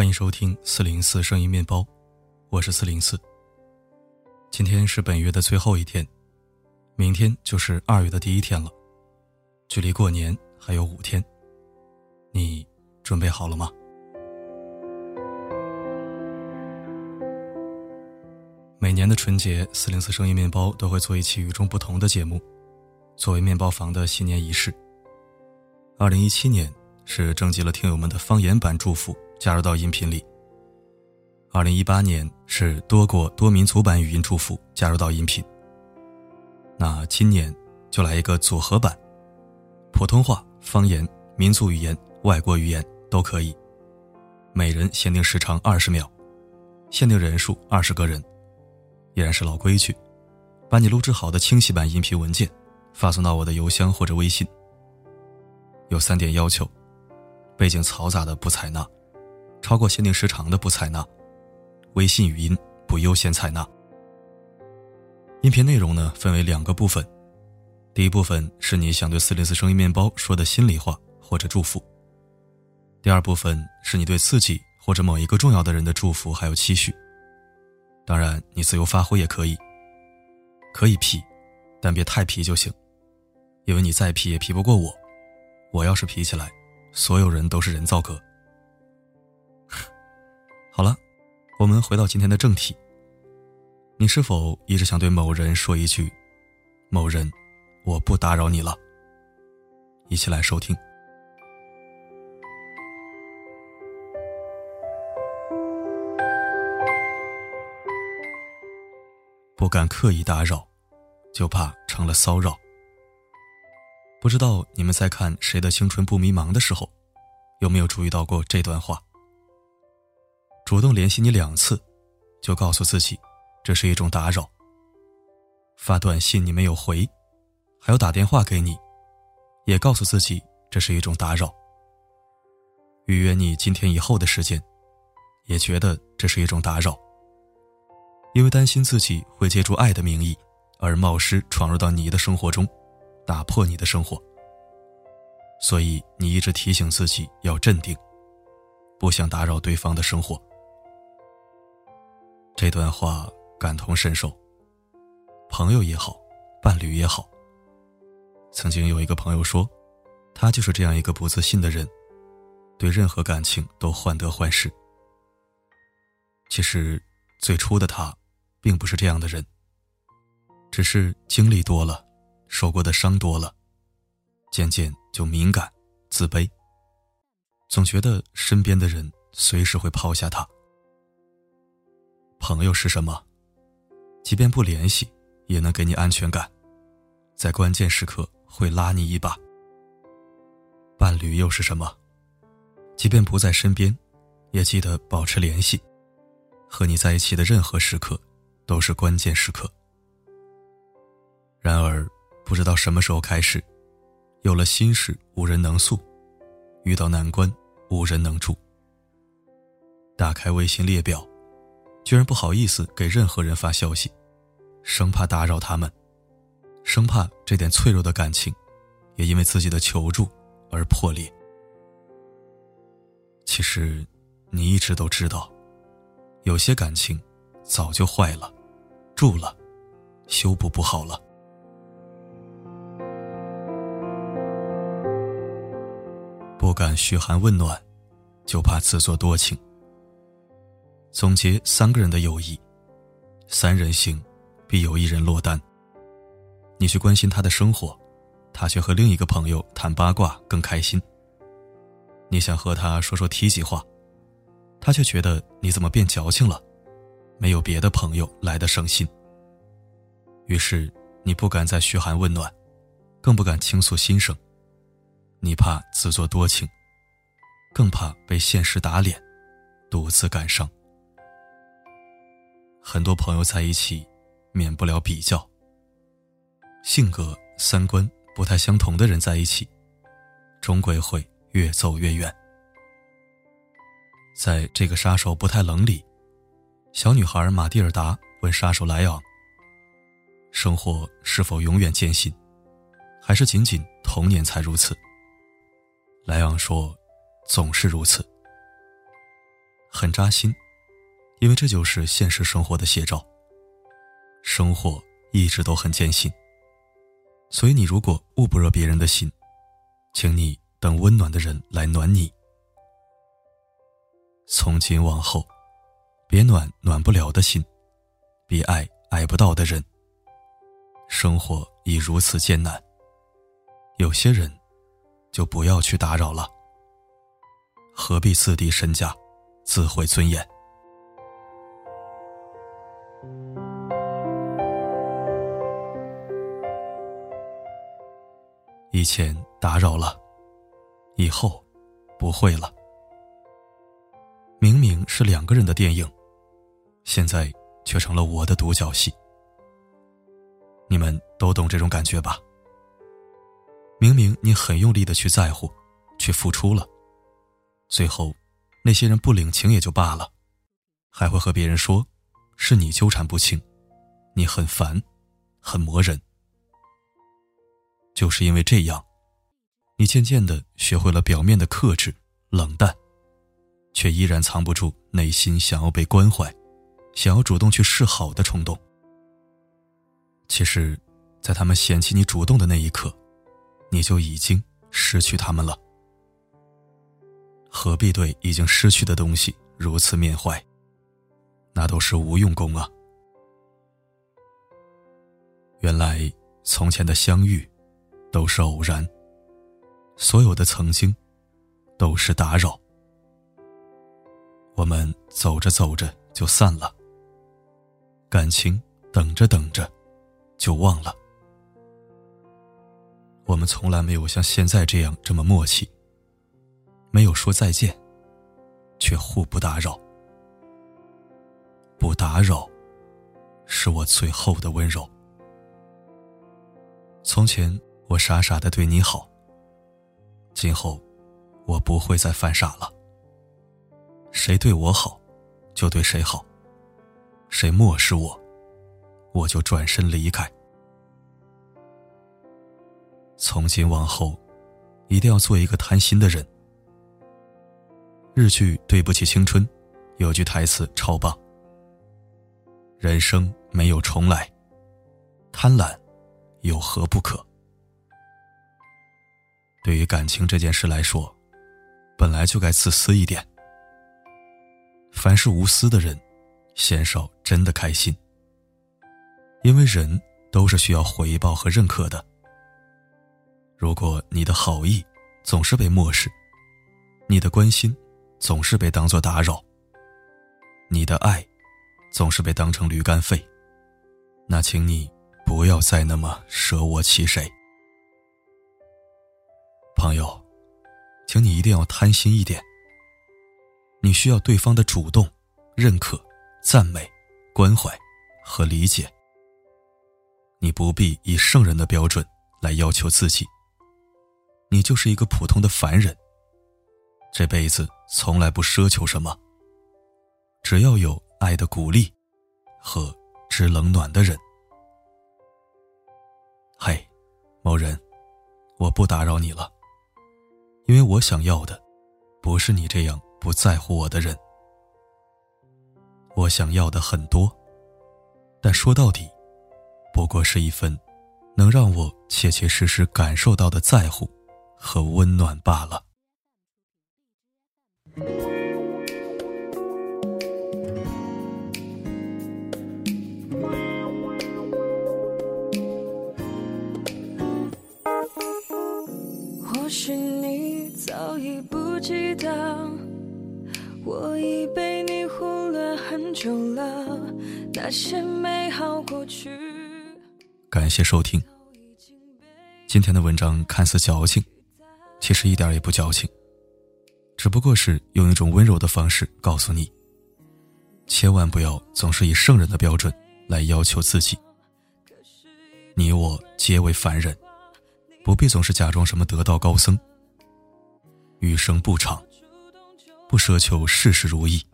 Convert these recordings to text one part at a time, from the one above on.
欢迎收听四零四声音面包，我是四零四。今天是本月的最后一天，明天就是二月的第一天了，距离过年还有五天，你准备好了吗？每年的春节，四零四声音面包都会做一期与众不同的节目，作为面包房的新年仪式。二零一七年是征集了听友们的方言版祝福。加入到音频里。二零一八年是多国多民族版语音祝福加入到音频。那今年就来一个组合版，普通话、方言、民族语言、外国语言都可以。每人限定时长二十秒，限定人数二十个人。依然是老规矩，把你录制好的清晰版音频文件发送到我的邮箱或者微信。有三点要求：背景嘈杂的不采纳。超过限定时长的不采纳，微信语音不优先采纳。音频内容呢分为两个部分，第一部分是你想对四零四声音面包说的心里话或者祝福，第二部分是你对自己或者某一个重要的人的祝福还有期许。当然你自由发挥也可以，可以皮，但别太皮就行，因为你再皮也皮不过我，我要是皮起来，所有人都是人造革。我们回到今天的正题。你是否一直想对某人说一句：“某人，我不打扰你了。”一起来收听。不敢刻意打扰，就怕成了骚扰。不知道你们在看《谁的青春不迷茫》的时候，有没有注意到过这段话？主动联系你两次，就告诉自己，这是一种打扰。发短信你没有回，还有打电话给你，也告诉自己这是一种打扰。预约你今天以后的时间，也觉得这是一种打扰。因为担心自己会借助爱的名义，而冒失闯入到你的生活中，打破你的生活，所以你一直提醒自己要镇定，不想打扰对方的生活。这段话感同身受。朋友也好，伴侣也好。曾经有一个朋友说，他就是这样一个不自信的人，对任何感情都患得患失。其实，最初的他，并不是这样的人。只是经历多了，受过的伤多了，渐渐就敏感、自卑，总觉得身边的人随时会抛下他。朋友是什么？即便不联系，也能给你安全感，在关键时刻会拉你一把。伴侣又是什么？即便不在身边，也记得保持联系，和你在一起的任何时刻，都是关键时刻。然而，不知道什么时候开始，有了心事无人能诉，遇到难关无人能助。打开微信列表。居然不好意思给任何人发消息，生怕打扰他们，生怕这点脆弱的感情，也因为自己的求助而破裂。其实，你一直都知道，有些感情早就坏了，住了，修补不好了。不敢嘘寒问暖，就怕自作多情。总结三个人的友谊，三人行，必有一人落单。你去关心他的生活，他却和另一个朋友谈八卦更开心。你想和他说说体己话，他却觉得你怎么变矫情了，没有别的朋友来的省心。于是你不敢再嘘寒问暖，更不敢倾诉心声，你怕自作多情，更怕被现实打脸，独自感伤。很多朋友在一起，免不了比较。性格、三观不太相同的人在一起，终归会越走越远。在这个杀手不太冷里，小女孩马蒂尔达问杀手莱昂：“生活是否永远艰辛，还是仅仅童年才如此？”莱昂说：“总是如此。”很扎心，因为这就是现实生活的写照。生活一直都很艰辛，所以你如果捂不热别人的心，请你等温暖的人来暖你。从今往后，别暖暖不了的心，别爱爱不到的人。生活已如此艰难，有些人就不要去打扰了。何必自低身价，自毁尊严？以前打扰了，以后不会了。明明是两个人的电影，现在却成了我的独角戏。你们都懂这种感觉吧？明明你很用力的去在乎，去付出了，最后那些人不领情也就罢了，还会和别人说，是你纠缠不清，你很烦，很磨人。就是因为这样，你渐渐的学会了表面的克制、冷淡。却依然藏不住内心想要被关怀、想要主动去示好的冲动。其实，在他们嫌弃你主动的那一刻，你就已经失去他们了。何必对已经失去的东西如此缅怀？那都是无用功啊！原来从前的相遇都是偶然，所有的曾经都是打扰。我们走着走着就散了，感情等着等着就忘了。我们从来没有像现在这样这么默契，没有说再见，却互不打扰。不打扰，是我最后的温柔。从前我傻傻的对你好，今后我不会再犯傻了。谁对我好，就对谁好；谁漠视我，我就转身离开。从今往后，一定要做一个贪心的人。日剧《对不起青春》有句台词超棒：“人生没有重来，贪婪有何不可？”对于感情这件事来说，本来就该自私一点。凡是无私的人，先少真的开心。因为人都是需要回报和认可的。如果你的好意总是被漠视，你的关心总是被当作打扰，你的爱总是被当成驴肝肺，那请你不要再那么舍我其谁。朋友，请你一定要贪心一点。你需要对方的主动、认可、赞美、关怀和理解。你不必以圣人的标准来要求自己。你就是一个普通的凡人，这辈子从来不奢求什么。只要有爱的鼓励和知冷暖的人。嘿，某人，我不打扰你了，因为我想要的不是你这样。不在乎我的人，我想要的很多，但说到底，不过是一份能让我切切实实感受到的在乎和温暖罢了。记得。我已被你忽略很久了，那些美好过去。感谢收听。今天的文章看似矫情，其实一点也不矫情，只不过是用一种温柔的方式告诉你：千万不要总是以圣人的标准来要求自己。你我皆为凡人，不必总是假装什么得道高僧。余生不长。不奢求事事如意，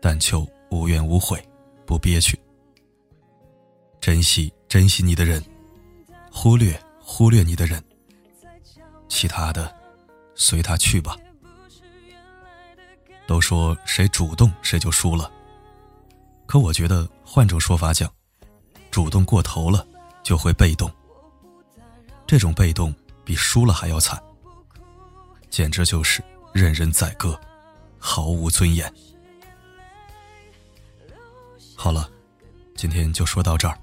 但求无怨无悔，不憋屈。珍惜珍惜你的人，忽略忽略你的人，其他的随他去吧。都说谁主动谁就输了。可我觉得换种说法讲，主动过头了就会被动。这种被动比输了还要惨，简直就是任人宰割，毫无尊严。好了，今天就说到这儿。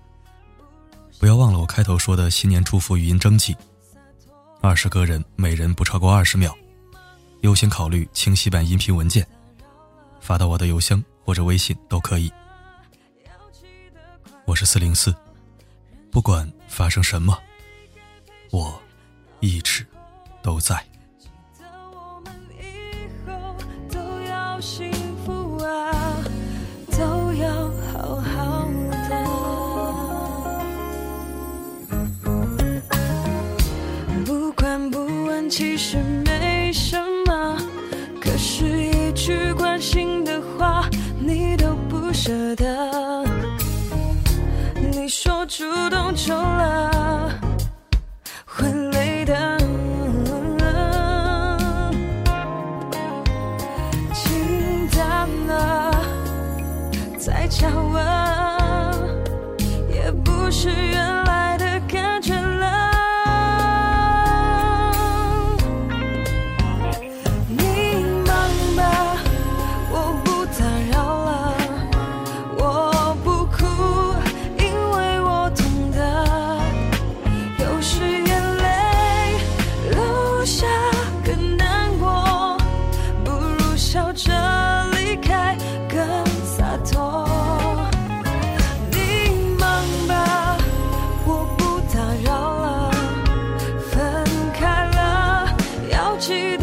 不要忘了我开头说的新年祝福语音征集，二十个人，每人不超过二十秒，优先考虑清晰版音频文件，发到我的邮箱或者微信都可以。我是四零四，不管发生什么，我一直都在。to the